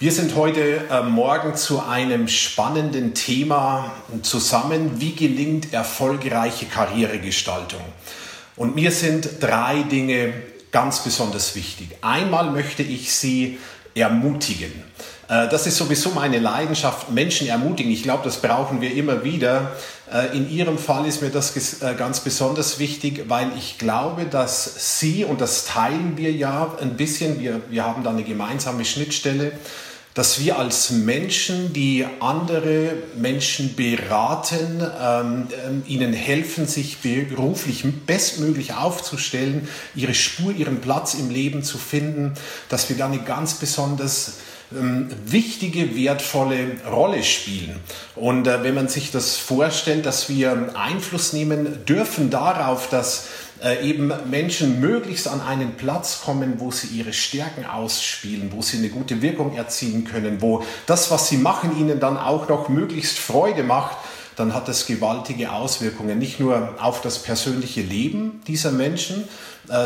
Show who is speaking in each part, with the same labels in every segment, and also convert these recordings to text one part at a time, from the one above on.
Speaker 1: Wir sind heute äh, Morgen zu einem spannenden Thema zusammen. Wie gelingt erfolgreiche Karrieregestaltung? Und mir sind drei Dinge ganz besonders wichtig. Einmal möchte ich Sie ermutigen. Äh, das ist sowieso meine Leidenschaft, Menschen ermutigen. Ich glaube, das brauchen wir immer wieder. Äh, in Ihrem Fall ist mir das äh, ganz besonders wichtig, weil ich glaube, dass Sie, und das teilen wir ja ein bisschen, wir, wir haben da eine gemeinsame Schnittstelle, dass wir als Menschen, die andere Menschen beraten, ähm, ähm, ihnen helfen, sich beruflich bestmöglich aufzustellen, ihre Spur, ihren Platz im Leben zu finden, dass wir da eine ganz besonders ähm, wichtige, wertvolle Rolle spielen. Und äh, wenn man sich das vorstellt, dass wir Einfluss nehmen dürfen darauf, dass äh, eben Menschen möglichst an einen Platz kommen, wo sie ihre Stärken ausspielen, wo sie eine gute Wirkung erzielen können, wo das, was sie machen, ihnen dann auch noch möglichst Freude macht, dann hat das gewaltige Auswirkungen, nicht nur auf das persönliche Leben dieser Menschen,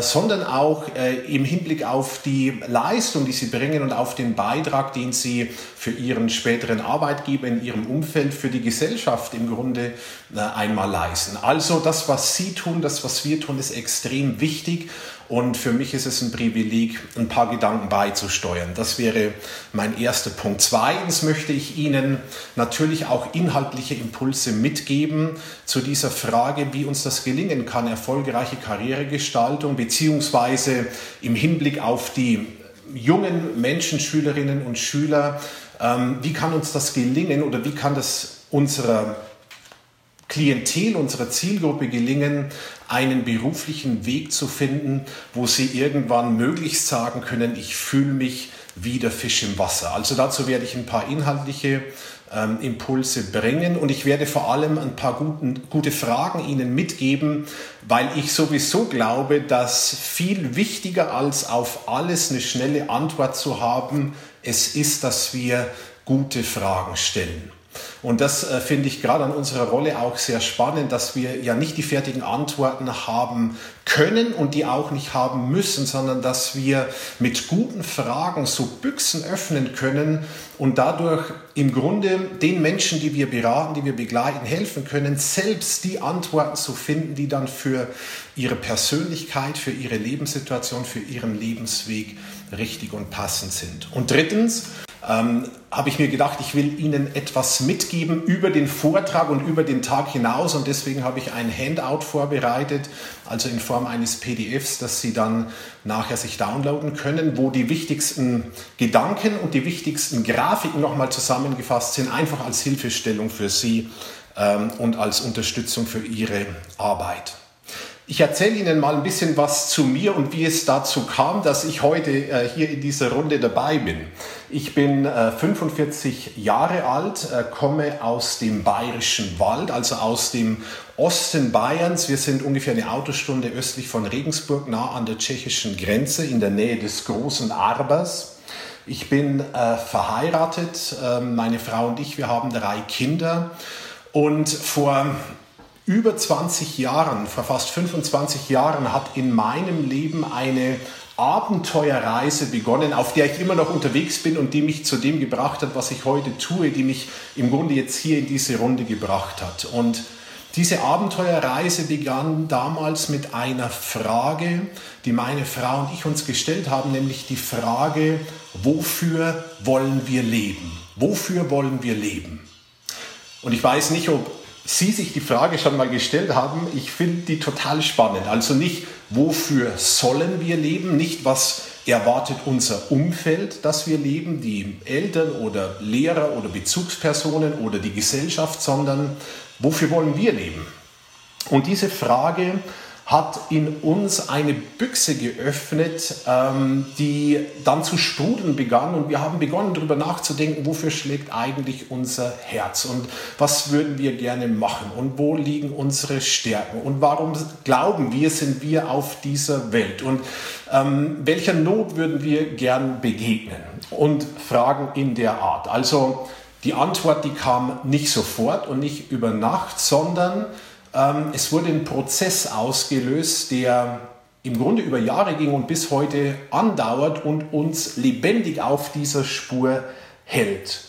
Speaker 1: sondern auch äh, im Hinblick auf die Leistung, die sie bringen und auf den Beitrag, den sie für ihren späteren Arbeitgeber in ihrem Umfeld, für die Gesellschaft im Grunde äh, einmal leisten. Also das, was sie tun, das, was wir tun, ist extrem wichtig und für mich ist es ein Privileg, ein paar Gedanken beizusteuern. Das wäre mein erster Punkt. Zweitens möchte ich Ihnen natürlich auch inhaltliche Impulse mitgeben zu dieser Frage, wie uns das gelingen kann, erfolgreiche Karrieregestaltung, beziehungsweise im Hinblick auf die jungen Menschen, Schülerinnen und Schüler, ähm, wie kann uns das gelingen oder wie kann das unserer Klientel, unserer Zielgruppe gelingen, einen beruflichen Weg zu finden, wo sie irgendwann möglichst sagen können, ich fühle mich wie der Fisch im Wasser. Also dazu werde ich ein paar inhaltliche ähm, Impulse bringen und ich werde vor allem ein paar guten, gute Fragen Ihnen mitgeben, weil ich sowieso glaube, dass viel wichtiger als auf alles eine schnelle Antwort zu haben, es ist, dass wir gute Fragen stellen. Und das äh, finde ich gerade an unserer Rolle auch sehr spannend, dass wir ja nicht die fertigen Antworten haben können und die auch nicht haben müssen, sondern dass wir mit guten Fragen so Büchsen öffnen können und dadurch im Grunde den Menschen, die wir beraten, die wir begleiten, helfen können, selbst die Antworten zu finden, die dann für ihre Persönlichkeit, für ihre Lebenssituation, für ihren Lebensweg richtig und passend sind. Und drittens, ähm, habe ich mir gedacht, ich will Ihnen etwas mitgeben über den Vortrag und über den Tag hinaus und deswegen habe ich ein Handout vorbereitet, also in Form eines PDFs, das Sie dann nachher sich downloaden können, wo die wichtigsten Gedanken und die wichtigsten Grafiken nochmal zusammengefasst sind, einfach als Hilfestellung für Sie ähm, und als Unterstützung für Ihre Arbeit. Ich erzähle Ihnen mal ein bisschen was zu mir und wie es dazu kam, dass ich heute äh, hier in dieser Runde dabei bin. Ich bin äh, 45 Jahre alt, äh, komme aus dem bayerischen Wald, also aus dem Osten Bayerns. Wir sind ungefähr eine Autostunde östlich von Regensburg, nah an der tschechischen Grenze, in der Nähe des großen Arbers. Ich bin äh, verheiratet, ähm, meine Frau und ich, wir haben drei Kinder. Und vor über 20 Jahren, vor fast 25 Jahren, hat in meinem Leben eine Abenteuerreise begonnen, auf der ich immer noch unterwegs bin und die mich zu dem gebracht hat, was ich heute tue, die mich im Grunde jetzt hier in diese Runde gebracht hat. Und diese Abenteuerreise begann damals mit einer Frage, die meine Frau und ich uns gestellt haben, nämlich die Frage, wofür wollen wir leben? Wofür wollen wir leben? Und ich weiß nicht, ob Sie sich die Frage schon mal gestellt haben, ich finde die total spannend. Also nicht, wofür sollen wir leben, nicht was erwartet unser Umfeld, dass wir leben, die Eltern oder Lehrer oder Bezugspersonen oder die Gesellschaft, sondern wofür wollen wir leben? Und diese Frage hat in uns eine Büchse geöffnet, ähm, die dann zu sprudeln begann. Und wir haben begonnen, darüber nachzudenken, wofür schlägt eigentlich unser Herz und was würden wir gerne machen und wo liegen unsere Stärken und warum glauben wir, sind wir auf dieser Welt und ähm, welcher Not würden wir gern begegnen und Fragen in der Art. Also die Antwort, die kam nicht sofort und nicht über Nacht, sondern es wurde ein Prozess ausgelöst, der im Grunde über Jahre ging und bis heute andauert und uns lebendig auf dieser Spur hält.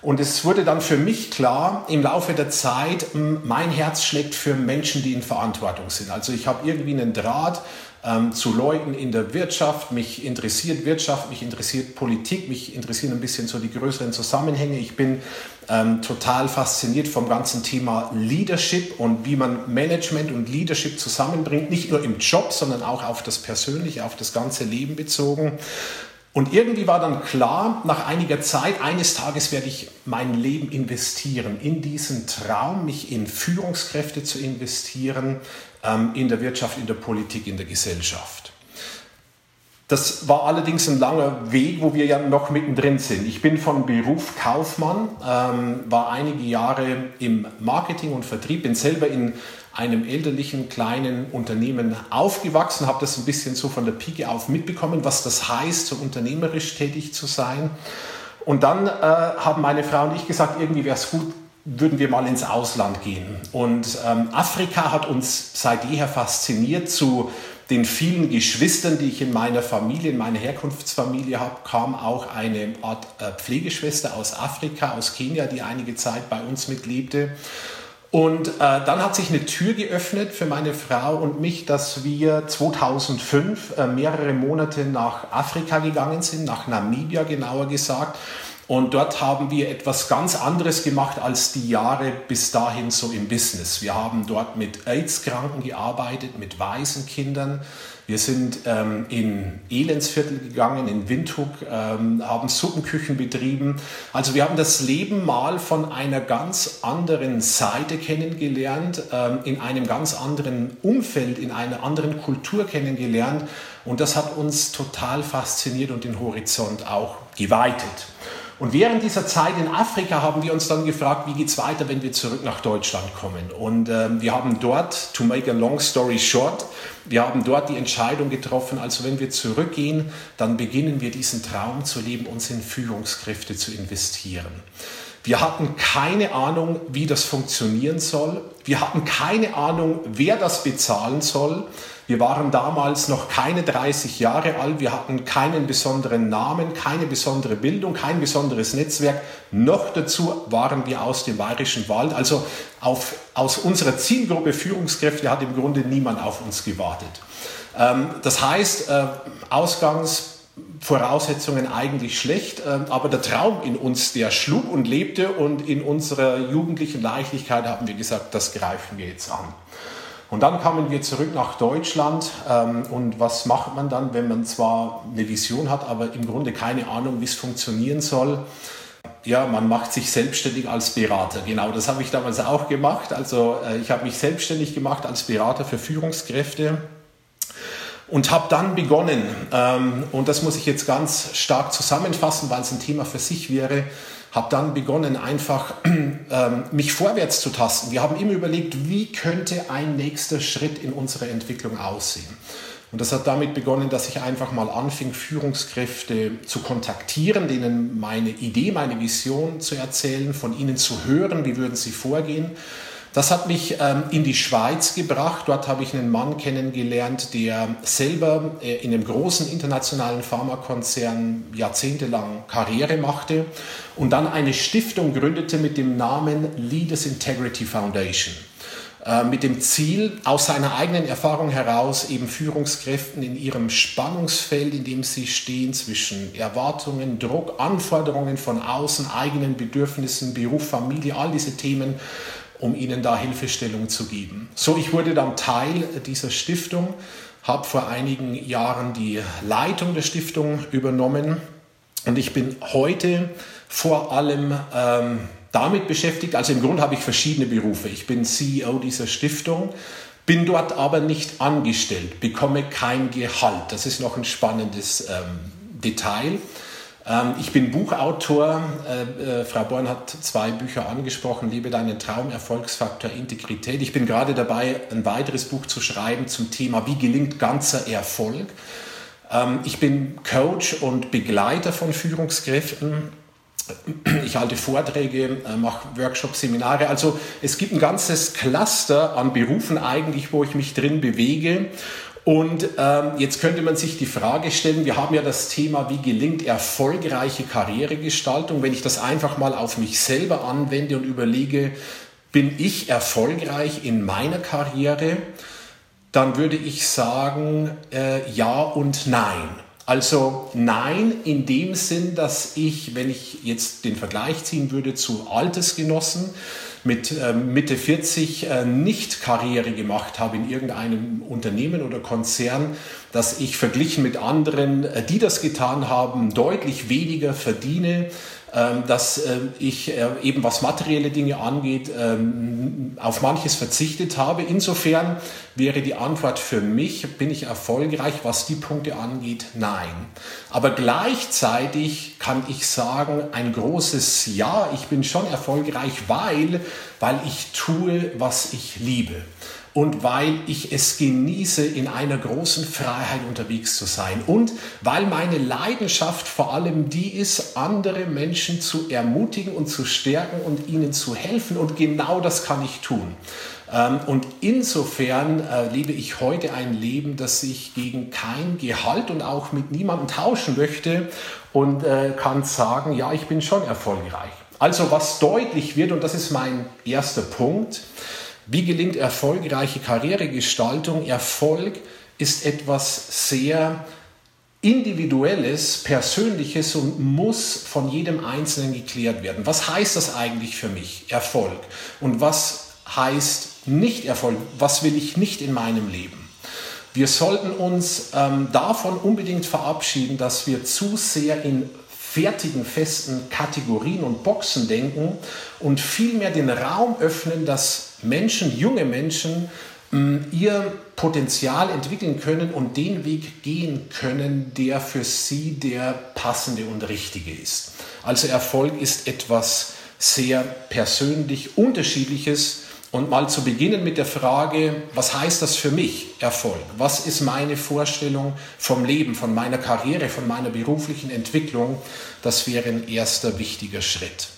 Speaker 1: Und es wurde dann für mich klar im Laufe der Zeit, mein Herz schlägt für Menschen, die in Verantwortung sind. Also ich habe irgendwie einen Draht ähm, zu Leuten in der Wirtschaft. Mich interessiert Wirtschaft, mich interessiert Politik, mich interessieren ein bisschen so die größeren Zusammenhänge. Ich bin ähm, total fasziniert vom ganzen Thema Leadership und wie man Management und Leadership zusammenbringt, nicht nur im Job, sondern auch auf das Persönliche, auf das ganze Leben bezogen. Und irgendwie war dann klar, nach einiger Zeit, eines Tages werde ich mein Leben investieren, in diesen Traum, mich in Führungskräfte zu investieren, in der Wirtschaft, in der Politik, in der Gesellschaft. Das war allerdings ein langer Weg, wo wir ja noch mittendrin sind. Ich bin von Beruf Kaufmann, ähm, war einige Jahre im Marketing und Vertrieb, bin selber in einem elterlichen kleinen Unternehmen aufgewachsen, habe das ein bisschen so von der Pike auf mitbekommen, was das heißt, so unternehmerisch tätig zu sein. Und dann äh, haben meine Frau und ich gesagt, irgendwie wäre es gut, würden wir mal ins Ausland gehen. Und ähm, Afrika hat uns seit jeher fasziniert. Zu den vielen Geschwistern, die ich in meiner Familie, in meiner Herkunftsfamilie habe, kam auch eine Art äh, Pflegeschwester aus Afrika, aus Kenia, die einige Zeit bei uns mitlebte. Und äh, dann hat sich eine Tür geöffnet für meine Frau und mich, dass wir 2005 äh, mehrere Monate nach Afrika gegangen sind, nach Namibia genauer gesagt und dort haben wir etwas ganz anderes gemacht als die Jahre bis dahin so im Business. Wir haben dort mit AIDS-Kranken gearbeitet, mit Waisenkindern. Wir sind ähm, in Elendsviertel gegangen, in Windhoek, ähm, haben Suppenküchen betrieben. Also wir haben das Leben mal von einer ganz anderen Seite kennengelernt, ähm, in einem ganz anderen Umfeld, in einer anderen Kultur kennengelernt. Und das hat uns total fasziniert und den Horizont auch geweitet. Und während dieser Zeit in Afrika haben wir uns dann gefragt, wie geht es weiter, wenn wir zurück nach Deutschland kommen. Und ähm, wir haben dort, to make a long story short, wir haben dort die Entscheidung getroffen, also wenn wir zurückgehen, dann beginnen wir diesen Traum zu leben, uns in Führungskräfte zu investieren. Wir hatten keine Ahnung, wie das funktionieren soll. Wir hatten keine Ahnung, wer das bezahlen soll. Wir waren damals noch keine 30 Jahre alt. Wir hatten keinen besonderen Namen, keine besondere Bildung, kein besonderes Netzwerk. Noch dazu waren wir aus dem Bayerischen Wald. Also auf, aus unserer Zielgruppe Führungskräfte hat im Grunde niemand auf uns gewartet. Ähm, das heißt, äh, Ausgangs Voraussetzungen eigentlich schlecht, ähm, aber der Traum in uns, der schlug und lebte und in unserer jugendlichen Leichtigkeit haben wir gesagt, das greifen wir jetzt an. Und dann kamen wir zurück nach Deutschland ähm, und was macht man dann, wenn man zwar eine Vision hat, aber im Grunde keine Ahnung, wie es funktionieren soll? Ja, man macht sich selbstständig als Berater. Genau, das habe ich damals auch gemacht. Also äh, ich habe mich selbstständig gemacht als Berater für Führungskräfte und habe dann begonnen, ähm, und das muss ich jetzt ganz stark zusammenfassen, weil es ein Thema für sich wäre, habe dann begonnen, einfach ähm, mich vorwärts zu tasten. Wir haben immer überlegt, wie könnte ein nächster Schritt in unserer Entwicklung aussehen. Und das hat damit begonnen, dass ich einfach mal anfing, Führungskräfte zu kontaktieren, denen meine Idee, meine Vision zu erzählen, von ihnen zu hören, wie würden sie vorgehen. Das hat mich ähm, in die Schweiz gebracht. Dort habe ich einen Mann kennengelernt, der selber äh, in einem großen internationalen Pharmakonzern jahrzehntelang Karriere machte und dann eine Stiftung gründete mit dem Namen Leaders Integrity Foundation äh, mit dem Ziel, aus seiner eigenen Erfahrung heraus eben Führungskräften in ihrem Spannungsfeld, in dem sie stehen, zwischen Erwartungen, Druck, Anforderungen von außen, eigenen Bedürfnissen, Beruf, Familie, all diese Themen um ihnen da Hilfestellung zu geben. So, ich wurde dann Teil dieser Stiftung, habe vor einigen Jahren die Leitung der Stiftung übernommen und ich bin heute vor allem ähm, damit beschäftigt, also im Grunde habe ich verschiedene Berufe. Ich bin CEO dieser Stiftung, bin dort aber nicht angestellt, bekomme kein Gehalt. Das ist noch ein spannendes ähm, Detail. Ähm, ich bin Buchautor. Äh, äh, Frau Born hat zwei Bücher angesprochen, Liebe deinen Traum, Erfolgsfaktor, Integrität. Ich bin gerade dabei, ein weiteres Buch zu schreiben zum Thema, wie gelingt ganzer Erfolg. Ähm, ich bin Coach und Begleiter von Führungskräften. Ich halte Vorträge, äh, mache Workshops, Seminare. Also es gibt ein ganzes Cluster an Berufen eigentlich, wo ich mich drin bewege. Und ähm, jetzt könnte man sich die Frage stellen, wir haben ja das Thema, wie gelingt erfolgreiche Karrieregestaltung. Wenn ich das einfach mal auf mich selber anwende und überlege, bin ich erfolgreich in meiner Karriere, dann würde ich sagen, äh, ja und nein. Also nein in dem Sinn, dass ich, wenn ich jetzt den Vergleich ziehen würde zu Altersgenossen, mit äh, Mitte 40 äh, nicht Karriere gemacht habe in irgendeinem Unternehmen oder Konzern, dass ich verglichen mit anderen, äh, die das getan haben, deutlich weniger verdiene, ähm, dass ähm, ich äh, eben was materielle Dinge angeht, ähm, auf manches verzichtet habe. Insofern wäre die Antwort für mich, bin ich erfolgreich, was die Punkte angeht, nein. Aber gleichzeitig kann ich sagen, ein großes Ja, ich bin schon erfolgreich, weil, weil ich tue, was ich liebe und weil ich es genieße, in einer großen Freiheit unterwegs zu sein und weil meine Leidenschaft vor allem die ist, andere Menschen zu ermutigen und zu stärken und ihnen zu helfen und genau das kann ich tun. Ähm, und insofern äh, lebe ich heute ein Leben, das ich gegen kein Gehalt und auch mit niemandem tauschen möchte und äh, kann sagen, ja, ich bin schon erfolgreich. Also was deutlich wird, und das ist mein erster Punkt, wie gelingt erfolgreiche Karrieregestaltung? Erfolg ist etwas sehr Individuelles, Persönliches und muss von jedem Einzelnen geklärt werden. Was heißt das eigentlich für mich, Erfolg? Und was heißt nicht Erfolg? Was will ich nicht in meinem Leben? Wir sollten uns ähm, davon unbedingt verabschieden, dass wir zu sehr in fertigen, festen Kategorien und Boxen denken und vielmehr den Raum öffnen, dass Menschen, junge Menschen, mm, ihr Potenzial entwickeln können und den Weg gehen können, der für sie der passende und richtige ist. Also Erfolg ist etwas sehr persönlich unterschiedliches und mal zu beginnen mit der Frage, was heißt das für mich, Erfolg? Was ist meine Vorstellung vom Leben, von meiner Karriere, von meiner beruflichen Entwicklung? Das wäre ein erster wichtiger Schritt.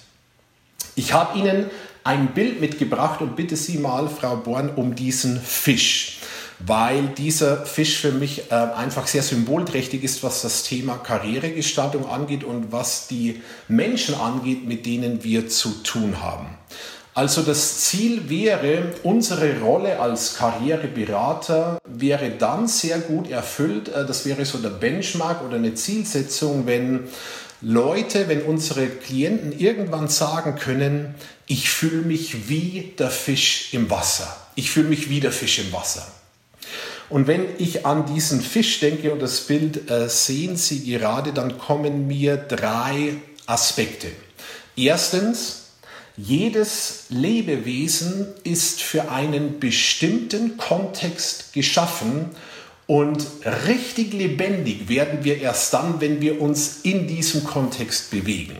Speaker 1: Ich habe Ihnen ein Bild mitgebracht und bitte Sie mal, Frau Born, um diesen Fisch, weil dieser Fisch für mich äh, einfach sehr symbolträchtig ist, was das Thema Karrieregestaltung angeht und was die Menschen angeht, mit denen wir zu tun haben. Also das Ziel wäre, unsere Rolle als Karriereberater wäre dann sehr gut erfüllt. Äh, das wäre so der Benchmark oder eine Zielsetzung, wenn Leute, wenn unsere Klienten irgendwann sagen können, ich fühle mich wie der Fisch im Wasser. Ich fühle mich wie der Fisch im Wasser. Und wenn ich an diesen Fisch denke und das Bild äh, sehen Sie gerade, dann kommen mir drei Aspekte. Erstens, jedes Lebewesen ist für einen bestimmten Kontext geschaffen und richtig lebendig werden wir erst dann, wenn wir uns in diesem Kontext bewegen.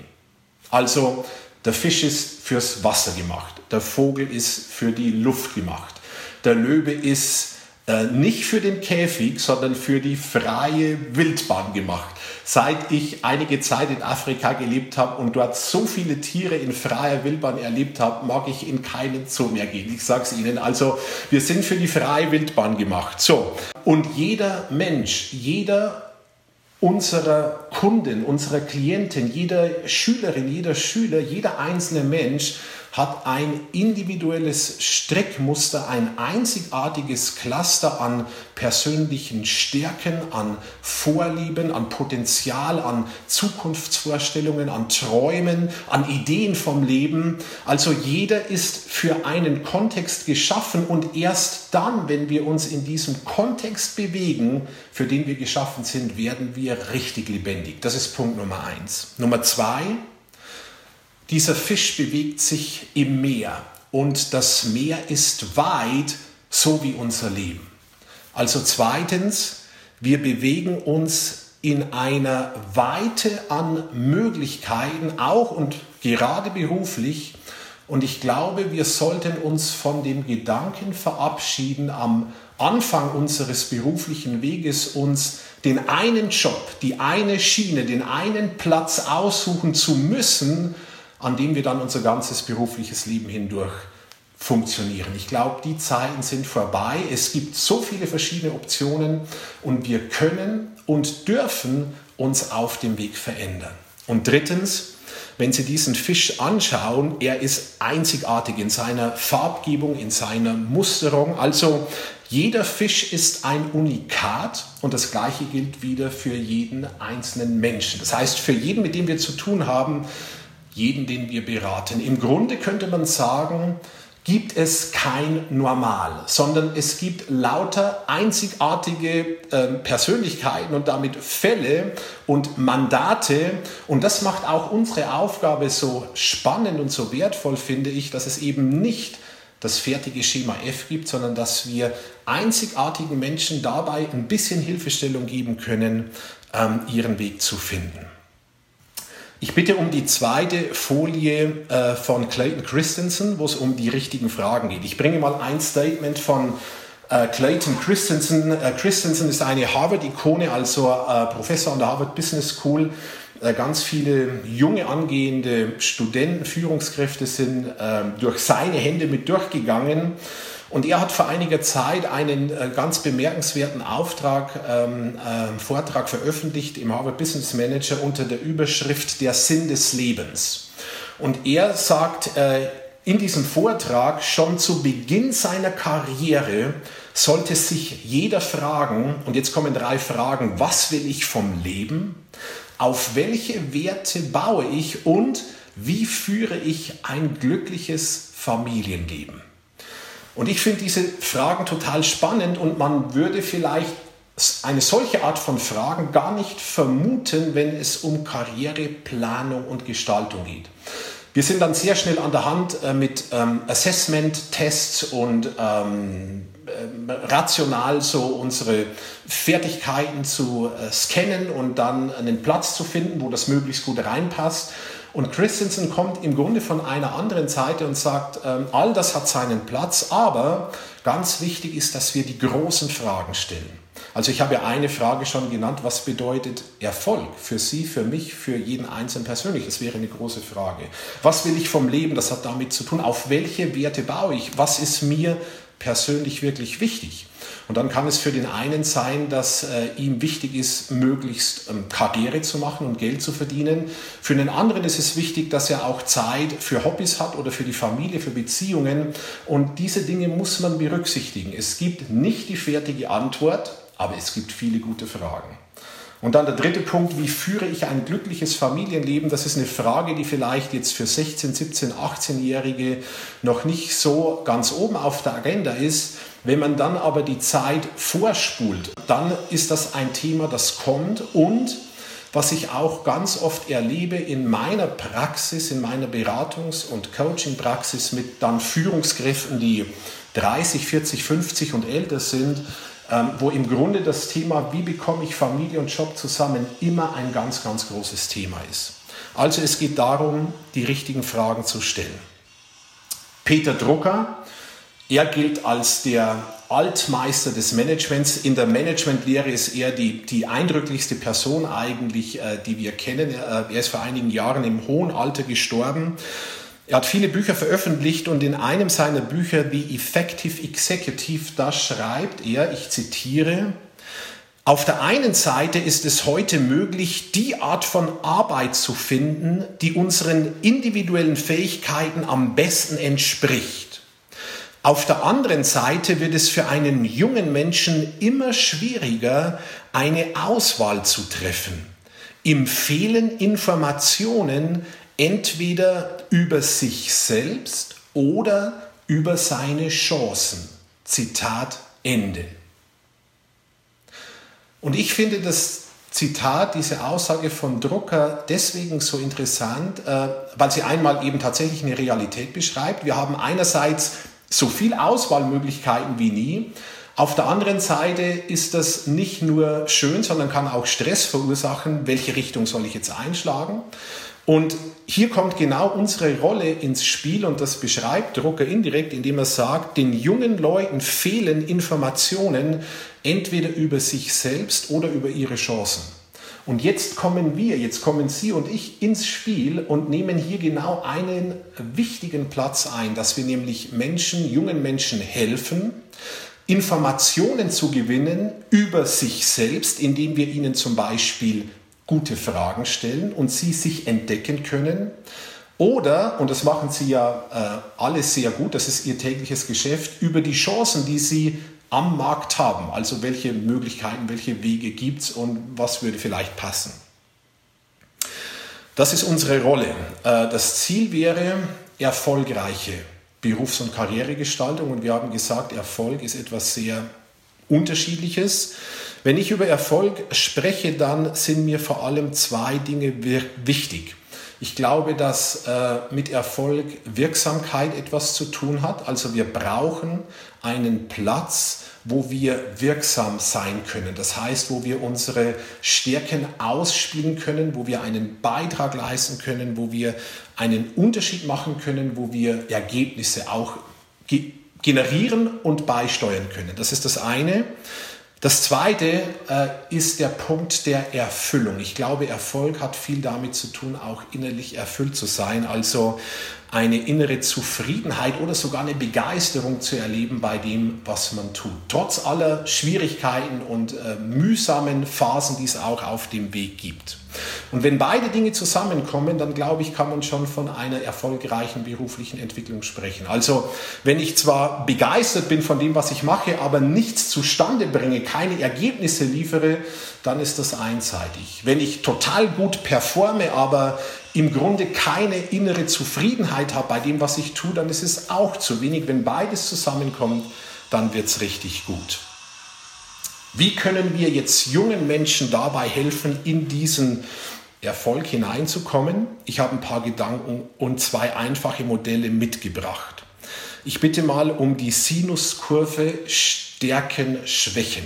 Speaker 1: Also der Fisch ist fürs Wasser gemacht, der Vogel ist für die Luft gemacht, der Löwe ist äh, nicht für den Käfig, sondern für die freie Wildbahn gemacht. Seit ich einige Zeit in Afrika gelebt habe und dort so viele Tiere in freier Wildbahn erlebt habe, mag ich in keinen Zoo mehr gehen. Ich sage es Ihnen. Also wir sind für die freie Wildbahn gemacht. So. Und jeder Mensch, jeder unserer Kunden, unserer Klienten, jeder Schülerin, jeder Schüler, jeder einzelne Mensch hat ein individuelles Streckmuster, ein einzigartiges Cluster an persönlichen Stärken, an Vorlieben, an Potenzial, an Zukunftsvorstellungen, an Träumen, an Ideen vom Leben. Also jeder ist für einen Kontext geschaffen und erst dann, wenn wir uns in diesem Kontext bewegen, für den wir geschaffen sind, werden wir richtig lebendig. Das ist Punkt Nummer eins. Nummer zwei, dieser Fisch bewegt sich im Meer und das Meer ist weit, so wie unser Leben. Also zweitens, wir bewegen uns in einer Weite an Möglichkeiten, auch und gerade beruflich. Und ich glaube, wir sollten uns von dem Gedanken verabschieden, am Anfang unseres beruflichen Weges uns den einen Job, die eine Schiene, den einen Platz aussuchen zu müssen, an dem wir dann unser ganzes berufliches Leben hindurch funktionieren. Ich glaube, die Zeiten sind vorbei. Es gibt so viele verschiedene Optionen und wir können und dürfen uns auf dem Weg verändern. Und drittens, wenn Sie diesen Fisch anschauen, er ist einzigartig in seiner Farbgebung, in seiner Musterung. Also jeder Fisch ist ein Unikat und das gleiche gilt wieder für jeden einzelnen Menschen. Das heißt, für jeden, mit dem wir zu tun haben, jeden, den wir beraten. Im Grunde könnte man sagen, gibt es kein Normal, sondern es gibt lauter einzigartige äh, Persönlichkeiten und damit Fälle und Mandate. Und das macht auch unsere Aufgabe so spannend und so wertvoll, finde ich, dass es eben nicht das fertige Schema F gibt, sondern dass wir einzigartigen Menschen dabei ein bisschen Hilfestellung geben können, ähm, ihren Weg zu finden. Ich bitte um die zweite Folie äh, von Clayton Christensen, wo es um die richtigen Fragen geht. Ich bringe mal ein Statement von äh, Clayton Christensen. Äh, Christensen ist eine Harvard-Ikone, also Professor an der Harvard Business School. Ganz viele junge angehende Studenten, Führungskräfte sind durch seine Hände mit durchgegangen. Und er hat vor einiger Zeit einen äh, ganz bemerkenswerten Auftrag, ähm, äh, Vortrag veröffentlicht im Harvard Business Manager unter der Überschrift Der Sinn des Lebens. Und er sagt äh, in diesem Vortrag, schon zu Beginn seiner Karriere sollte sich jeder fragen, und jetzt kommen drei Fragen, was will ich vom Leben? Auf welche Werte baue ich und wie führe ich ein glückliches Familienleben? Und ich finde diese Fragen total spannend und man würde vielleicht eine solche Art von Fragen gar nicht vermuten, wenn es um Karriereplanung und Gestaltung geht. Wir sind dann sehr schnell an der Hand äh, mit ähm, Assessment-Tests und ähm, äh, rational so unsere Fertigkeiten zu äh, scannen und dann einen Platz zu finden, wo das möglichst gut reinpasst. Und Christensen kommt im Grunde von einer anderen Seite und sagt, ähm, all das hat seinen Platz, aber ganz wichtig ist, dass wir die großen Fragen stellen. Also ich habe ja eine Frage schon genannt, was bedeutet Erfolg für Sie, für mich, für jeden Einzelnen persönlich? Das wäre eine große Frage. Was will ich vom Leben? Das hat damit zu tun. Auf welche Werte baue ich? Was ist mir persönlich wirklich wichtig? Und dann kann es für den einen sein, dass äh, ihm wichtig ist, möglichst ähm, Karriere zu machen und Geld zu verdienen. Für den anderen ist es wichtig, dass er auch Zeit für Hobbys hat oder für die Familie, für Beziehungen. Und diese Dinge muss man berücksichtigen. Es gibt nicht die fertige Antwort, aber es gibt viele gute Fragen. Und dann der dritte Punkt, wie führe ich ein glückliches Familienleben? Das ist eine Frage, die vielleicht jetzt für 16, 17, 18-Jährige noch nicht so ganz oben auf der Agenda ist. Wenn man dann aber die Zeit vorspult, dann ist das ein Thema, das kommt und was ich auch ganz oft erlebe in meiner Praxis, in meiner Beratungs- und Coaching-Praxis mit dann Führungskräften, die 30, 40, 50 und älter sind, ähm, wo im Grunde das Thema, wie bekomme ich Familie und Job zusammen, immer ein ganz, ganz großes Thema ist. Also es geht darum, die richtigen Fragen zu stellen. Peter Drucker, er gilt als der Altmeister des Managements. In der Managementlehre ist er die, die eindrücklichste Person eigentlich, äh, die wir kennen. Er ist vor einigen Jahren im hohen Alter gestorben. Er hat viele Bücher veröffentlicht und in einem seiner Bücher, The Effective Executive, da schreibt er, ich zitiere, auf der einen Seite ist es heute möglich, die Art von Arbeit zu finden, die unseren individuellen Fähigkeiten am besten entspricht. Auf der anderen Seite wird es für einen jungen Menschen immer schwieriger, eine Auswahl zu treffen. Ihm fehlen Informationen, entweder über sich selbst oder über seine Chancen. Zitat Ende. Und ich finde das Zitat, diese Aussage von Drucker deswegen so interessant, äh, weil sie einmal eben tatsächlich eine Realität beschreibt. Wir haben einerseits so viel Auswahlmöglichkeiten wie nie. Auf der anderen Seite ist das nicht nur schön, sondern kann auch Stress verursachen. Welche Richtung soll ich jetzt einschlagen? Und hier kommt genau unsere Rolle ins Spiel und das beschreibt Drucker indirekt, indem er sagt, den jungen Leuten fehlen Informationen entweder über sich selbst oder über ihre Chancen. Und jetzt kommen wir, jetzt kommen Sie und ich ins Spiel und nehmen hier genau einen wichtigen Platz ein, dass wir nämlich Menschen, jungen Menschen helfen, Informationen zu gewinnen über sich selbst, indem wir ihnen zum Beispiel gute Fragen stellen und sie sich entdecken können. Oder, und das machen sie ja äh, alle sehr gut, das ist ihr tägliches Geschäft, über die Chancen, die sie am Markt haben. Also welche Möglichkeiten, welche Wege gibt es und was würde vielleicht passen. Das ist unsere Rolle. Äh, das Ziel wäre erfolgreiche Berufs- und Karrieregestaltung und wir haben gesagt, Erfolg ist etwas sehr Unterschiedliches. Wenn ich über Erfolg spreche, dann sind mir vor allem zwei Dinge wichtig. Ich glaube, dass äh, mit Erfolg Wirksamkeit etwas zu tun hat. Also wir brauchen einen Platz, wo wir wirksam sein können. Das heißt, wo wir unsere Stärken ausspielen können, wo wir einen Beitrag leisten können, wo wir einen Unterschied machen können, wo wir Ergebnisse auch ge generieren und beisteuern können. Das ist das eine. Das zweite äh, ist der Punkt der Erfüllung. Ich glaube, Erfolg hat viel damit zu tun, auch innerlich erfüllt zu sein. Also eine innere Zufriedenheit oder sogar eine Begeisterung zu erleben bei dem, was man tut. Trotz aller Schwierigkeiten und äh, mühsamen Phasen, die es auch auf dem Weg gibt. Und wenn beide Dinge zusammenkommen, dann glaube ich, kann man schon von einer erfolgreichen beruflichen Entwicklung sprechen. Also wenn ich zwar begeistert bin von dem, was ich mache, aber nichts zustande bringe, keine Ergebnisse liefere, dann ist das einseitig. Wenn ich total gut performe, aber im Grunde keine innere Zufriedenheit habe bei dem, was ich tue, dann ist es auch zu wenig. Wenn beides zusammenkommt, dann wird es richtig gut. Wie können wir jetzt jungen Menschen dabei helfen, in diesen Erfolg hineinzukommen? Ich habe ein paar Gedanken und zwei einfache Modelle mitgebracht. Ich bitte mal um die Sinuskurve Stärken, Schwächen.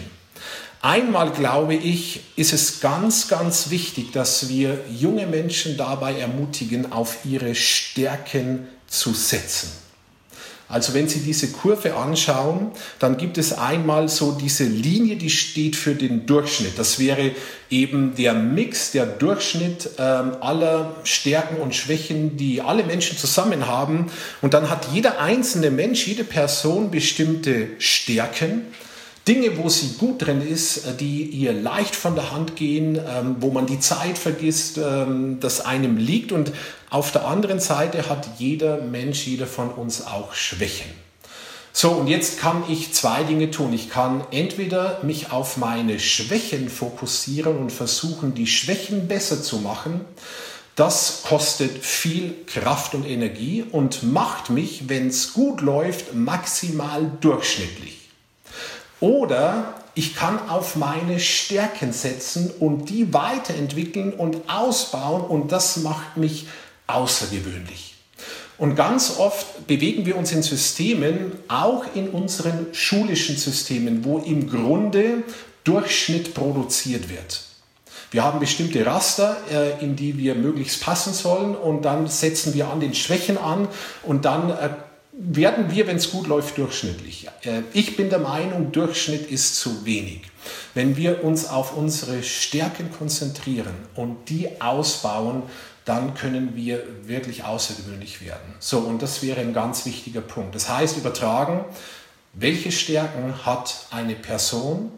Speaker 1: Einmal glaube ich, ist es ganz, ganz wichtig, dass wir junge Menschen dabei ermutigen, auf ihre Stärken zu setzen. Also wenn Sie diese Kurve anschauen, dann gibt es einmal so diese Linie, die steht für den Durchschnitt. Das wäre eben der Mix, der Durchschnitt äh, aller Stärken und Schwächen, die alle Menschen zusammen haben. Und dann hat jeder einzelne Mensch, jede Person bestimmte Stärken. Dinge, wo sie gut drin ist, äh, die ihr leicht von der Hand gehen, ähm, wo man die Zeit vergisst, ähm, das einem liegt. Und auf der anderen Seite hat jeder Mensch, jeder von uns auch Schwächen. So, und jetzt kann ich zwei Dinge tun. Ich kann entweder mich auf meine Schwächen fokussieren und versuchen, die Schwächen besser zu machen. Das kostet viel Kraft und Energie und macht mich, wenn es gut läuft, maximal durchschnittlich. Oder ich kann auf meine Stärken setzen und die weiterentwickeln und ausbauen und das macht mich außergewöhnlich. Und ganz oft bewegen wir uns in Systemen, auch in unseren schulischen Systemen, wo im Grunde Durchschnitt produziert wird. Wir haben bestimmte Raster, äh, in die wir möglichst passen sollen und dann setzen wir an den Schwächen an und dann äh, werden wir, wenn es gut läuft, durchschnittlich. Äh, ich bin der Meinung, Durchschnitt ist zu wenig. Wenn wir uns auf unsere Stärken konzentrieren und die ausbauen, dann können wir wirklich außergewöhnlich werden. So, und das wäre ein ganz wichtiger Punkt. Das heißt, übertragen, welche Stärken hat eine Person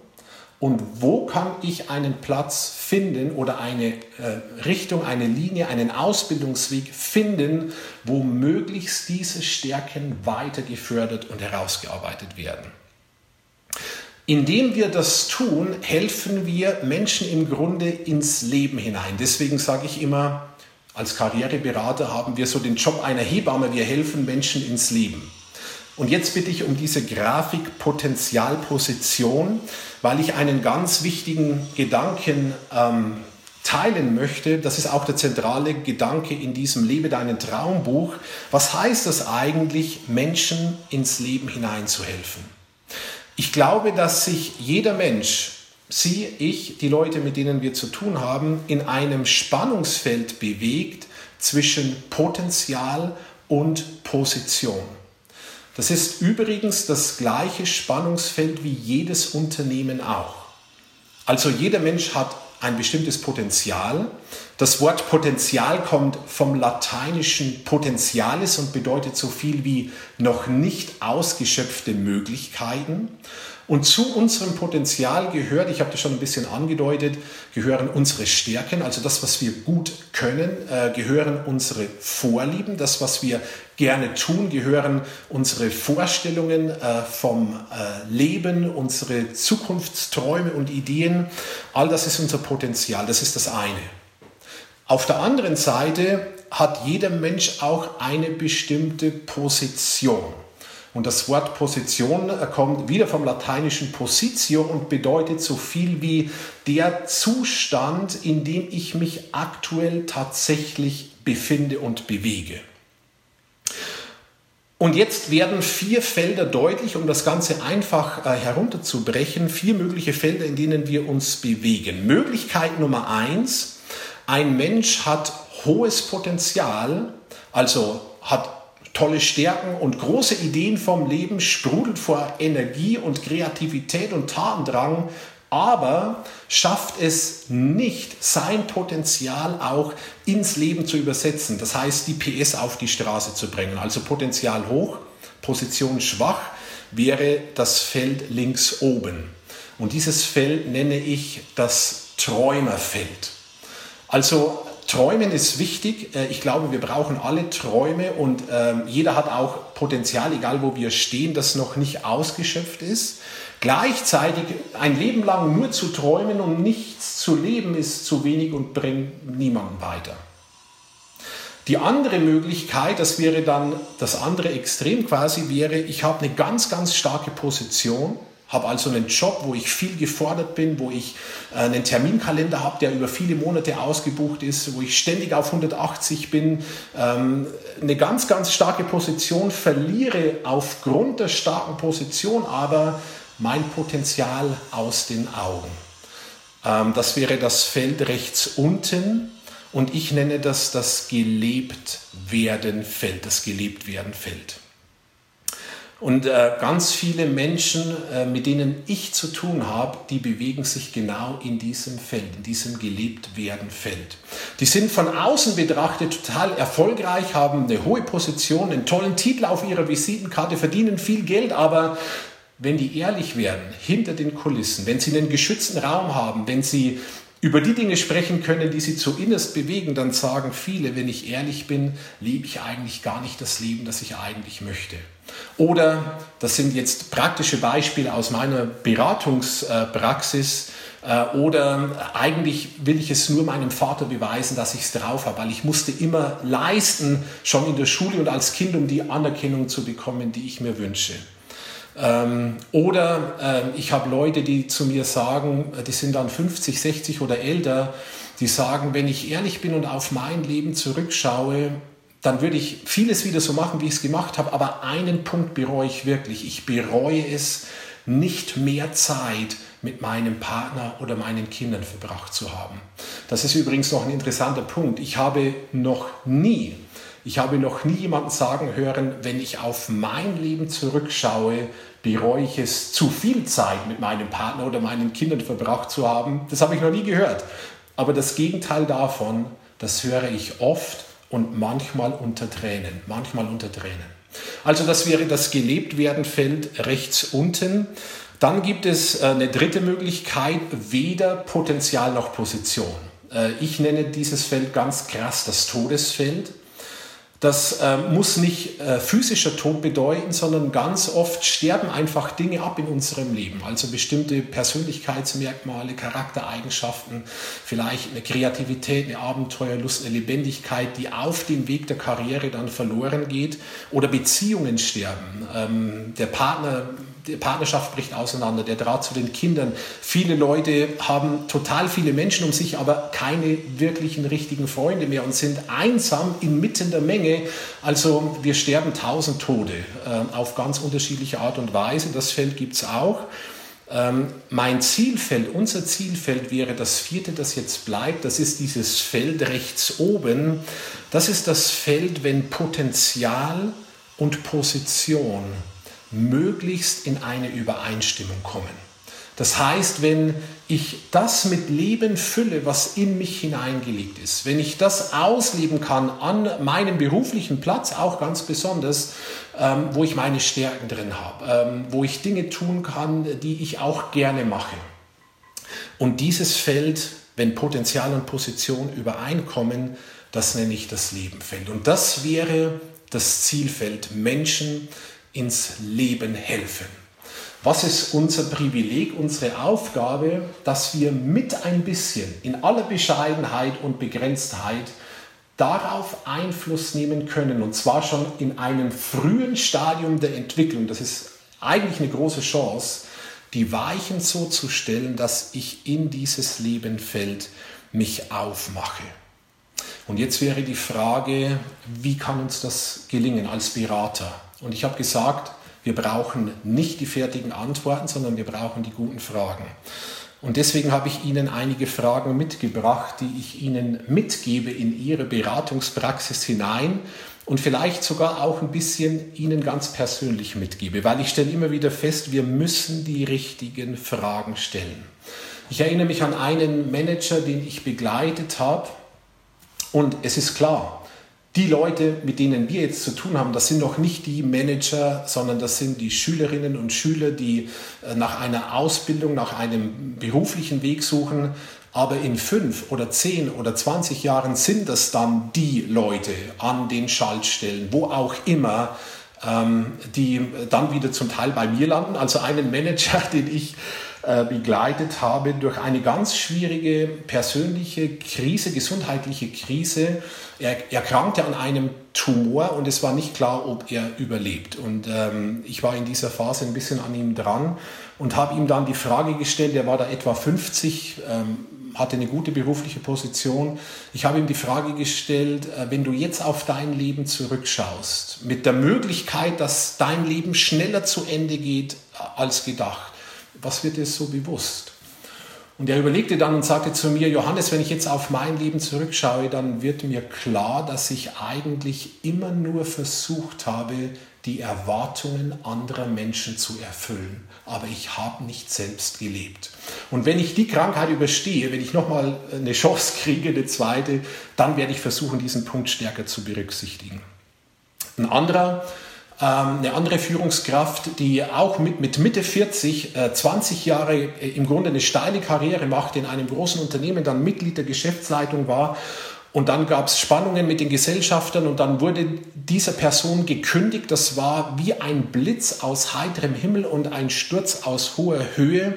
Speaker 1: und wo kann ich einen Platz finden oder eine äh, Richtung, eine Linie, einen Ausbildungsweg finden, wo möglichst diese Stärken weiter gefördert und herausgearbeitet werden. Indem wir das tun, helfen wir Menschen im Grunde ins Leben hinein. Deswegen sage ich immer, als Karriereberater haben wir so den Job einer Hebamme, wir helfen Menschen ins Leben. Und jetzt bitte ich um diese Grafik Potenzialposition, weil ich einen ganz wichtigen Gedanken ähm, teilen möchte. Das ist auch der zentrale Gedanke in diesem Lebe deinen Traumbuch. Was heißt das eigentlich, Menschen ins Leben hineinzuhelfen? Ich glaube, dass sich jeder Mensch, Sie, ich, die Leute, mit denen wir zu tun haben, in einem Spannungsfeld bewegt zwischen Potenzial und Position. Das ist übrigens das gleiche Spannungsfeld wie jedes Unternehmen auch. Also jeder Mensch hat ein bestimmtes Potenzial. Das Wort Potenzial kommt vom lateinischen Potentialis und bedeutet so viel wie noch nicht ausgeschöpfte Möglichkeiten. Und zu unserem Potenzial gehört, ich habe das schon ein bisschen angedeutet, gehören unsere Stärken, also das, was wir gut können, äh, gehören unsere Vorlieben, das, was wir gerne tun, gehören unsere Vorstellungen äh, vom äh, Leben, unsere Zukunftsträume und Ideen. All das ist unser Potenzial, das ist das eine. Auf der anderen Seite hat jeder Mensch auch eine bestimmte Position. Und das Wort Position kommt wieder vom lateinischen Positio und bedeutet so viel wie der Zustand, in dem ich mich aktuell tatsächlich befinde und bewege. Und jetzt werden vier Felder deutlich, um das Ganze einfach äh, herunterzubrechen. Vier mögliche Felder, in denen wir uns bewegen. Möglichkeit Nummer eins, ein Mensch hat hohes Potenzial, also hat tolle Stärken und große Ideen vom Leben, sprudelt vor Energie und Kreativität und Tatendrang, aber schafft es nicht, sein Potenzial auch ins Leben zu übersetzen. Das heißt, die PS auf die Straße zu bringen. Also Potenzial hoch, Position schwach wäre das Feld links oben. Und dieses Feld nenne ich das Träumerfeld. Also Träumen ist wichtig. Äh, ich glaube, wir brauchen alle Träume und ähm, jeder hat auch Potenzial, egal wo wir stehen, das noch nicht ausgeschöpft ist. Gleichzeitig ein Leben lang nur zu träumen und nichts zu leben ist zu wenig und bringt niemanden weiter. Die andere Möglichkeit, das wäre dann das andere Extrem quasi, wäre, ich habe eine ganz, ganz starke Position habe also einen Job, wo ich viel gefordert bin, wo ich äh, einen Terminkalender habe, der über viele Monate ausgebucht ist, wo ich ständig auf 180 bin, ähm, eine ganz, ganz starke Position, verliere aufgrund der starken Position aber mein Potenzial aus den Augen. Ähm, das wäre das Feld rechts unten und ich nenne das das gelebt werden Feld, das gelebt werden Feld. Und äh, ganz viele Menschen, äh, mit denen ich zu tun habe, die bewegen sich genau in diesem Feld, in diesem gelebt werden Feld. Die sind von außen betrachtet total erfolgreich, haben eine hohe Position, einen tollen Titel auf ihrer Visitenkarte, verdienen viel Geld, aber wenn die ehrlich werden, hinter den Kulissen, wenn sie einen geschützten Raum haben, wenn sie über die Dinge sprechen können, die sie zu innerst bewegen, dann sagen viele, wenn ich ehrlich bin, lebe ich eigentlich gar nicht das Leben, das ich eigentlich möchte. Oder, das sind jetzt praktische Beispiele aus meiner Beratungspraxis, äh, oder eigentlich will ich es nur meinem Vater beweisen, dass ich es drauf habe, weil ich musste immer leisten, schon in der Schule und als Kind, um die Anerkennung zu bekommen, die ich mir wünsche. Ähm, oder äh, ich habe Leute, die zu mir sagen, äh, die sind dann 50, 60 oder älter, die sagen, wenn ich ehrlich bin und auf mein Leben zurückschaue, dann würde ich vieles wieder so machen, wie ich es gemacht habe, aber einen Punkt bereue ich wirklich. Ich bereue es, nicht mehr Zeit mit meinem Partner oder meinen Kindern verbracht zu haben. Das ist übrigens noch ein interessanter Punkt. Ich habe noch nie ich habe noch nie jemanden sagen hören, wenn ich auf mein Leben zurückschaue, bereue ich es, zu viel Zeit mit meinem Partner oder meinen Kindern verbracht zu haben. Das habe ich noch nie gehört. Aber das Gegenteil davon, das höre ich oft und manchmal unter Tränen. Manchmal unter Tränen. Also das wäre das Gelebtwerden-Feld rechts unten. Dann gibt es äh, eine dritte Möglichkeit, weder Potenzial noch Position. Äh, ich nenne dieses Feld ganz krass das Todesfeld. Das äh, muss nicht äh, physischer Tod bedeuten, sondern ganz oft sterben einfach Dinge ab in unserem Leben. Also bestimmte Persönlichkeitsmerkmale, Charaktereigenschaften, vielleicht eine Kreativität, eine Abenteuerlust, eine Lebendigkeit, die auf dem Weg der Karriere dann verloren geht. Oder Beziehungen sterben. Ähm, der Partner die Partnerschaft bricht auseinander, der Draht zu den Kindern. Viele Leute haben total viele Menschen um sich, aber keine wirklichen richtigen Freunde mehr und sind einsam inmitten der Menge. Also wir sterben tausend Tode äh, auf ganz unterschiedliche Art und Weise. Das Feld gibt es auch. Ähm, mein Zielfeld, unser Zielfeld wäre das vierte, das jetzt bleibt. Das ist dieses Feld rechts oben. Das ist das Feld, wenn Potenzial und Position möglichst in eine Übereinstimmung kommen. Das heißt, wenn ich das mit Leben fülle, was in mich hineingelegt ist, wenn ich das ausleben kann an meinem beruflichen Platz, auch ganz besonders, ähm, wo ich meine Stärken drin habe, ähm, wo ich Dinge tun kann, die ich auch gerne mache. Und dieses Feld, wenn Potenzial und Position übereinkommen, das nenne ich das Lebenfeld. Und das wäre das Zielfeld, Menschen ins Leben helfen. Was ist unser Privileg, unsere Aufgabe, dass wir mit ein bisschen in aller Bescheidenheit und Begrenztheit darauf Einfluss nehmen können, und zwar schon in einem frühen Stadium der Entwicklung. Das ist eigentlich eine große Chance, die Weichen so zu stellen, dass ich in dieses Lebenfeld mich aufmache. Und jetzt wäre die Frage, wie kann uns das gelingen als Berater? Und ich habe gesagt, wir brauchen nicht die fertigen Antworten, sondern wir brauchen die guten Fragen. Und deswegen habe ich Ihnen einige Fragen mitgebracht, die ich Ihnen mitgebe in Ihre Beratungspraxis hinein und vielleicht sogar auch ein bisschen Ihnen ganz persönlich mitgebe, weil ich stelle immer wieder fest, wir müssen die richtigen Fragen stellen. Ich erinnere mich an einen Manager, den ich begleitet habe und es ist klar, die Leute, mit denen wir jetzt zu tun haben, das sind noch nicht die Manager, sondern das sind die Schülerinnen und Schüler, die äh, nach einer Ausbildung, nach einem beruflichen Weg suchen. Aber in fünf oder zehn oder zwanzig Jahren sind das dann die Leute an den Schaltstellen, wo auch immer, ähm, die dann wieder zum Teil bei mir landen. Also einen Manager, den ich äh, begleitet habe durch eine ganz schwierige persönliche Krise, gesundheitliche Krise. Er erkrankte an einem Tumor und es war nicht klar, ob er überlebt. Und ähm, ich war in dieser Phase ein bisschen an ihm dran und habe ihm dann die Frage gestellt, er war da etwa 50, ähm, hatte eine gute berufliche Position. Ich habe ihm die Frage gestellt, äh, wenn du jetzt auf dein Leben zurückschaust, mit der Möglichkeit, dass dein Leben schneller zu Ende geht äh, als gedacht, was wird dir so bewusst? Und er überlegte dann und sagte zu mir, Johannes, wenn ich jetzt auf mein Leben zurückschaue, dann wird mir klar, dass ich eigentlich immer nur versucht habe, die Erwartungen anderer Menschen zu erfüllen. Aber ich habe nicht selbst gelebt. Und wenn ich die Krankheit überstehe, wenn ich nochmal eine Chance kriege, eine zweite, dann werde ich versuchen, diesen Punkt stärker zu berücksichtigen. Ein anderer eine andere Führungskraft, die auch mit, mit Mitte 40, 20 äh, Jahre äh, im Grunde eine steile Karriere machte, in einem großen Unternehmen, dann Mitglied der Geschäftsleitung war. Und dann gab es Spannungen mit den Gesellschaftern und dann wurde dieser Person gekündigt. Das war wie ein Blitz aus heiterem Himmel und ein Sturz aus hoher Höhe.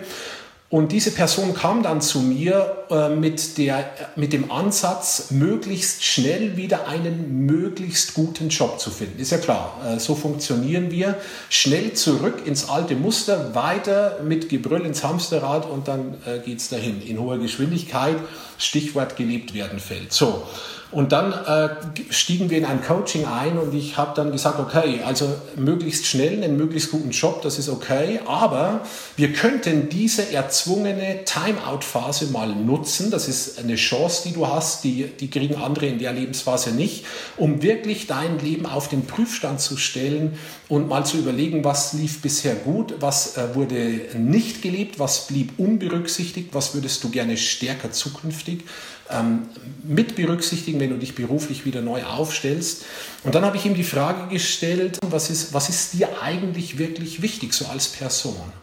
Speaker 1: Und diese Person kam dann zu mir äh, mit, der, mit dem Ansatz, möglichst schnell wieder einen möglichst guten Job zu finden. Ist ja klar, äh, so funktionieren wir. Schnell zurück ins alte Muster, weiter mit Gebrüll ins Hamsterrad und dann äh, geht's dahin. In hoher Geschwindigkeit, Stichwort gelebt werden fällt. So, und dann äh, stiegen wir in ein Coaching ein und ich habe dann gesagt, okay, also möglichst schnell einen möglichst guten Job, das ist okay, aber wir könnten diese erzwungene Timeout-Phase mal nutzen, das ist eine Chance, die du hast, die, die kriegen andere in der Lebensphase nicht, um wirklich dein Leben auf den Prüfstand zu stellen und mal zu überlegen, was lief bisher gut, was äh, wurde nicht gelebt, was blieb unberücksichtigt, was würdest du gerne stärker zukünftig ähm, mit berücksichtigen, wenn du dich beruflich wieder neu aufstellst. Und dann habe ich ihm die Frage gestellt, was ist, was ist dir eigentlich wirklich wichtig, so als Person?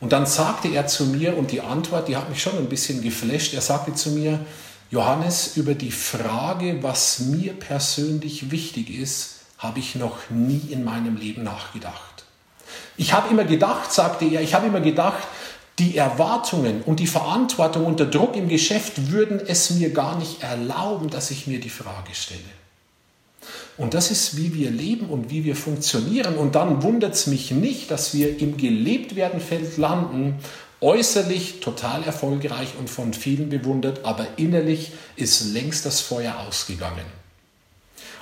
Speaker 1: Und dann sagte er zu mir, und die Antwort, die hat mich schon ein bisschen geflasht, er sagte zu mir, Johannes, über die Frage, was mir persönlich wichtig ist, habe ich noch nie in meinem Leben nachgedacht. Ich habe immer gedacht, sagte er, ich habe immer gedacht, die Erwartungen und die Verantwortung und der Druck im Geschäft würden es mir gar nicht erlauben, dass ich mir die Frage stelle. Und das ist, wie wir leben und wie wir funktionieren. Und dann wundert es mich nicht, dass wir im Gelebtwerdenfeld landen, äußerlich total erfolgreich und von vielen bewundert, aber innerlich ist längst das Feuer ausgegangen.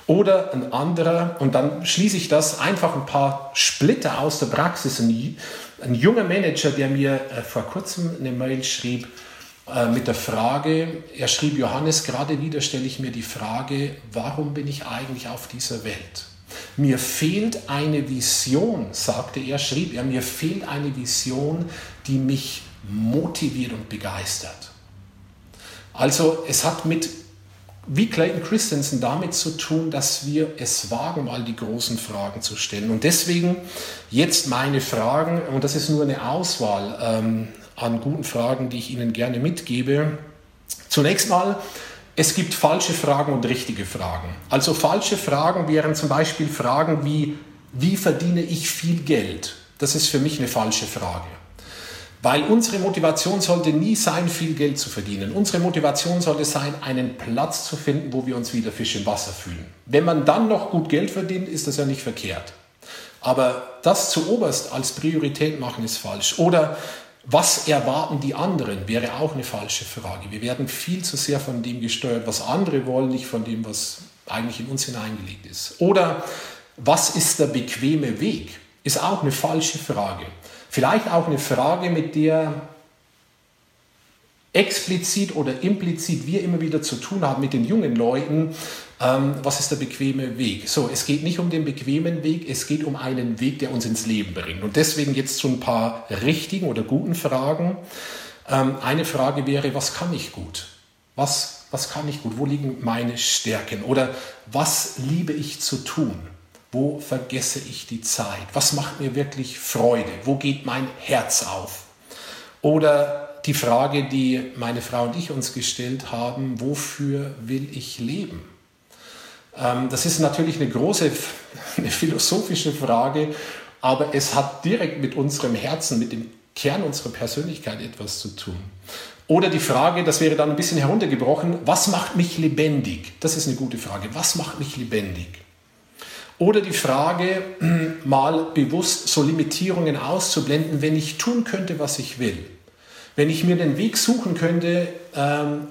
Speaker 1: Oder ein anderer, und dann schließe ich das, einfach ein paar Splitter aus der Praxis. Ein, ein junger Manager, der mir äh, vor kurzem eine Mail schrieb äh, mit der Frage, er schrieb, Johannes, gerade wieder stelle ich mir die Frage, warum bin ich eigentlich auf dieser Welt? Mir fehlt eine Vision, sagte er, schrieb er, mir fehlt eine Vision, die mich motiviert und begeistert. Also es hat mit, wie Clayton Christensen, damit zu tun, dass wir es wagen, mal die großen Fragen zu stellen. Und deswegen jetzt meine Fragen, und das ist nur eine Auswahl ähm, an guten Fragen, die ich Ihnen gerne mitgebe. Zunächst mal, es gibt falsche Fragen und richtige Fragen. Also falsche Fragen wären zum Beispiel Fragen wie, wie verdiene ich viel Geld? Das ist für mich eine falsche Frage. Weil unsere Motivation sollte nie sein, viel Geld zu verdienen. Unsere Motivation sollte sein, einen Platz zu finden, wo wir uns wieder Fisch im Wasser fühlen. Wenn man dann noch gut Geld verdient, ist das ja nicht verkehrt. Aber das zu oberst als Priorität machen ist falsch. Oder was erwarten die anderen, wäre auch eine falsche Frage. Wir werden viel zu sehr von dem gesteuert, was andere wollen, nicht von dem, was eigentlich in uns hineingelegt ist. Oder was ist der bequeme Weg? Ist auch eine falsche Frage. Vielleicht auch eine Frage, mit der explizit oder implizit wir immer wieder zu tun haben mit den jungen Leuten, ähm, was ist der bequeme Weg? So, es geht nicht um den bequemen Weg, es geht um einen Weg, der uns ins Leben bringt. Und deswegen jetzt zu ein paar richtigen oder guten Fragen. Ähm, eine Frage wäre, was kann ich gut? Was, was kann ich gut? Wo liegen meine Stärken? Oder was liebe ich zu tun? Wo vergesse ich die Zeit? Was macht mir wirklich Freude? Wo geht mein Herz auf? Oder die Frage, die meine Frau und ich uns gestellt haben, wofür will ich leben? Ähm, das ist natürlich eine große, eine philosophische Frage, aber es hat direkt mit unserem Herzen, mit dem Kern unserer Persönlichkeit etwas zu tun. Oder die Frage, das wäre dann ein bisschen heruntergebrochen, was macht mich lebendig? Das ist eine gute Frage. Was macht mich lebendig? Oder die Frage, mal bewusst so Limitierungen auszublenden, wenn ich tun könnte, was ich will. Wenn ich mir den Weg suchen könnte, ähm,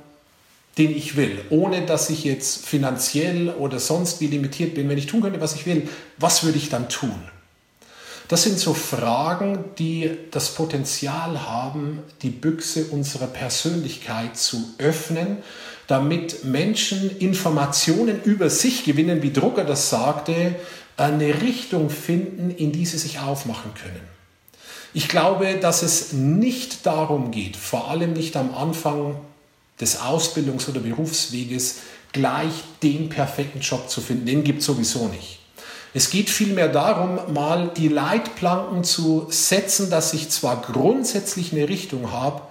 Speaker 1: den ich will, ohne dass ich jetzt finanziell oder sonst wie limitiert bin, wenn ich tun könnte, was ich will, was würde ich dann tun? Das sind so Fragen, die das Potenzial haben, die Büchse unserer Persönlichkeit zu öffnen, damit Menschen Informationen über sich gewinnen, wie Drucker das sagte, eine Richtung finden, in die sie sich aufmachen können. Ich glaube, dass es nicht darum geht, vor allem nicht am Anfang des Ausbildungs- oder Berufsweges, gleich den perfekten Job zu finden. Den gibt es sowieso nicht. Es geht vielmehr darum, mal die Leitplanken zu setzen, dass ich zwar grundsätzlich eine Richtung habe,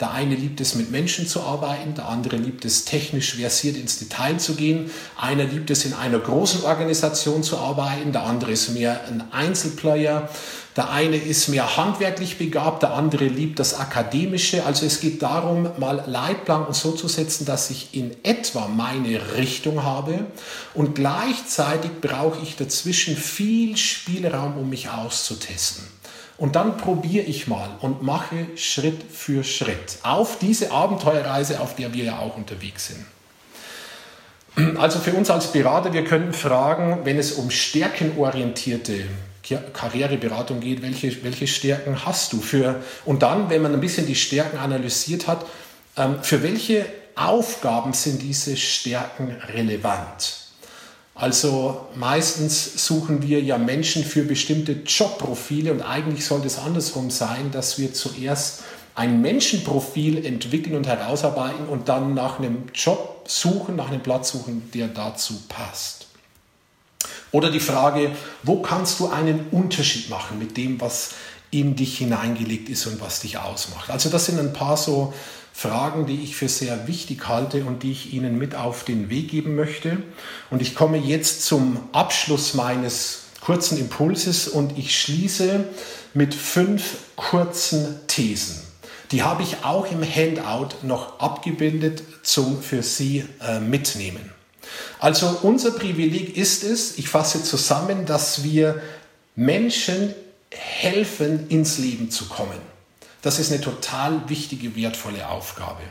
Speaker 1: der eine liebt es, mit Menschen zu arbeiten, der andere liebt es, technisch versiert ins Detail zu gehen. Einer liebt es, in einer großen Organisation zu arbeiten, der andere ist mehr ein Einzelplayer. Der eine ist mehr handwerklich begabt, der andere liebt das Akademische. Also es geht darum, mal Leitplanken so zu setzen, dass ich in etwa meine Richtung habe und gleichzeitig brauche ich dazwischen viel Spielraum, um mich auszutesten. Und dann probiere ich mal und mache Schritt für Schritt auf diese Abenteuerreise, auf der wir ja auch unterwegs sind. Also für uns als Berater, wir können fragen, wenn es um stärkenorientierte Karriereberatung geht, welche, welche Stärken hast du? Für, und dann, wenn man ein bisschen die Stärken analysiert hat, ähm, für welche Aufgaben sind diese Stärken relevant? Also meistens suchen wir ja Menschen für bestimmte Jobprofile und eigentlich sollte es andersrum sein, dass wir zuerst ein Menschenprofil entwickeln und herausarbeiten und dann nach einem Job suchen, nach einem Platz suchen, der dazu passt. Oder die Frage, wo kannst du einen Unterschied machen mit dem, was in dich hineingelegt ist und was dich ausmacht. Also das sind ein paar so Fragen, die ich für sehr wichtig halte und die ich Ihnen mit auf den Weg geben möchte. Und ich komme jetzt zum Abschluss meines kurzen Impulses und ich schließe mit fünf kurzen Thesen. Die habe ich auch im Handout noch abgebildet zum für Sie äh, mitnehmen. Also unser Privileg ist es, ich fasse zusammen, dass wir Menschen helfen, ins Leben zu kommen. Das ist eine total wichtige, wertvolle Aufgabe.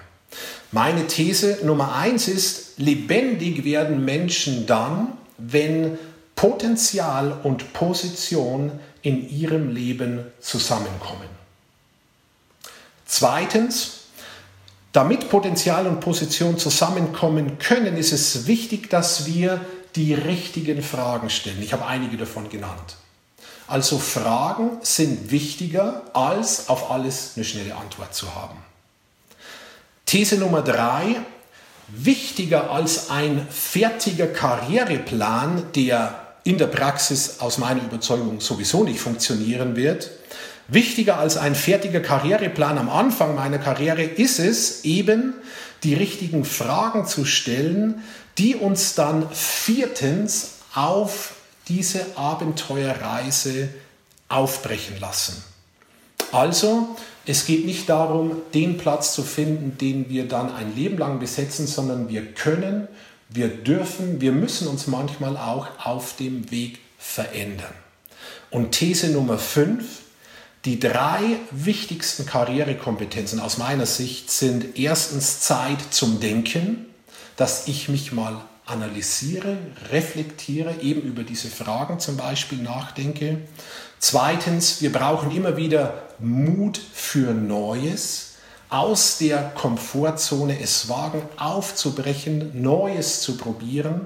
Speaker 1: Meine These Nummer eins ist, lebendig werden Menschen dann, wenn Potenzial und Position in ihrem Leben zusammenkommen. Zweitens, damit Potenzial und Position zusammenkommen können, ist es wichtig, dass wir die richtigen Fragen stellen. Ich habe einige davon genannt. Also Fragen sind wichtiger, als auf alles eine schnelle Antwort zu haben. These Nummer drei, wichtiger als ein fertiger Karriereplan, der in der Praxis aus meiner Überzeugung sowieso nicht funktionieren wird, wichtiger als ein fertiger Karriereplan am Anfang meiner Karriere ist es eben, die richtigen Fragen zu stellen, die uns dann viertens auf diese Abenteuerreise aufbrechen lassen. Also, es geht nicht darum, den Platz zu finden, den wir dann ein Leben lang besetzen, sondern wir können, wir dürfen, wir müssen uns manchmal auch auf dem Weg verändern. Und These Nummer 5, die drei wichtigsten Karrierekompetenzen aus meiner Sicht sind erstens Zeit zum Denken, dass ich mich mal analysiere, reflektiere, eben über diese Fragen zum Beispiel nachdenke. Zweitens, wir brauchen immer wieder Mut für Neues, aus der Komfortzone es wagen, aufzubrechen, Neues zu probieren.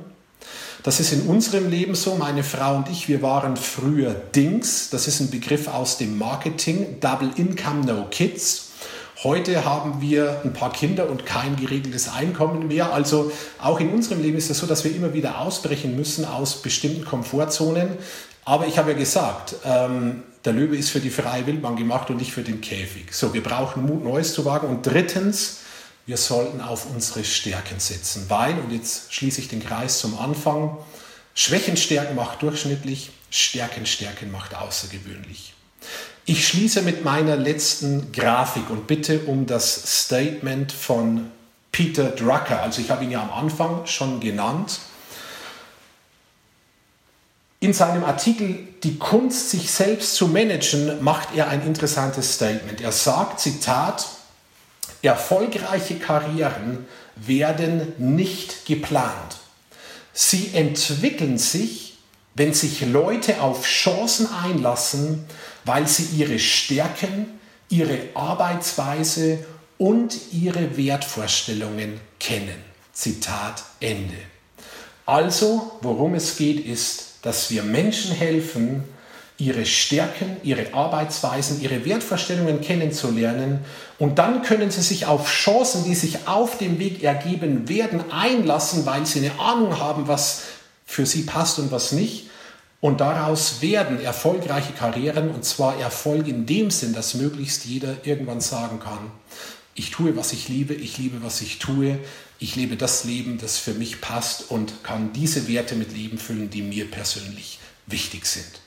Speaker 1: Das ist in unserem Leben so. Meine Frau und ich, wir waren früher Dings. Das ist ein Begriff aus dem Marketing. Double Income, No Kids. Heute haben wir ein paar Kinder und kein geregeltes Einkommen mehr. Also auch in unserem Leben ist es so, dass wir immer wieder ausbrechen müssen aus bestimmten Komfortzonen. Aber ich habe ja gesagt, ähm, der Löwe ist für die freie Wildbahn gemacht und nicht für den Käfig. So, wir brauchen Mut, Neues zu wagen. Und drittens, wir sollten auf unsere Stärken setzen. Weil, und jetzt schließe ich den Kreis zum Anfang, Schwächen stärken macht durchschnittlich, Stärken stärken macht außergewöhnlich. Ich schließe mit meiner letzten Grafik und bitte um das Statement von Peter Drucker. Also ich habe ihn ja am Anfang schon genannt. In seinem Artikel Die Kunst, sich selbst zu managen, macht er ein interessantes Statement. Er sagt, Zitat, erfolgreiche Karrieren werden nicht geplant. Sie entwickeln sich, wenn sich Leute auf Chancen einlassen, weil sie ihre Stärken, ihre Arbeitsweise und ihre Wertvorstellungen kennen. Zitat Ende. Also, worum es geht, ist, dass wir Menschen helfen, ihre Stärken, ihre Arbeitsweisen, ihre Wertvorstellungen kennenzulernen. Und dann können sie sich auf Chancen, die sich auf dem Weg ergeben werden, einlassen, weil sie eine Ahnung haben, was für sie passt und was nicht. Und daraus werden erfolgreiche Karrieren, und zwar Erfolg in dem Sinn, dass möglichst jeder irgendwann sagen kann, ich tue, was ich liebe, ich liebe, was ich tue, ich lebe das Leben, das für mich passt und kann diese Werte mit Leben füllen, die mir persönlich wichtig sind.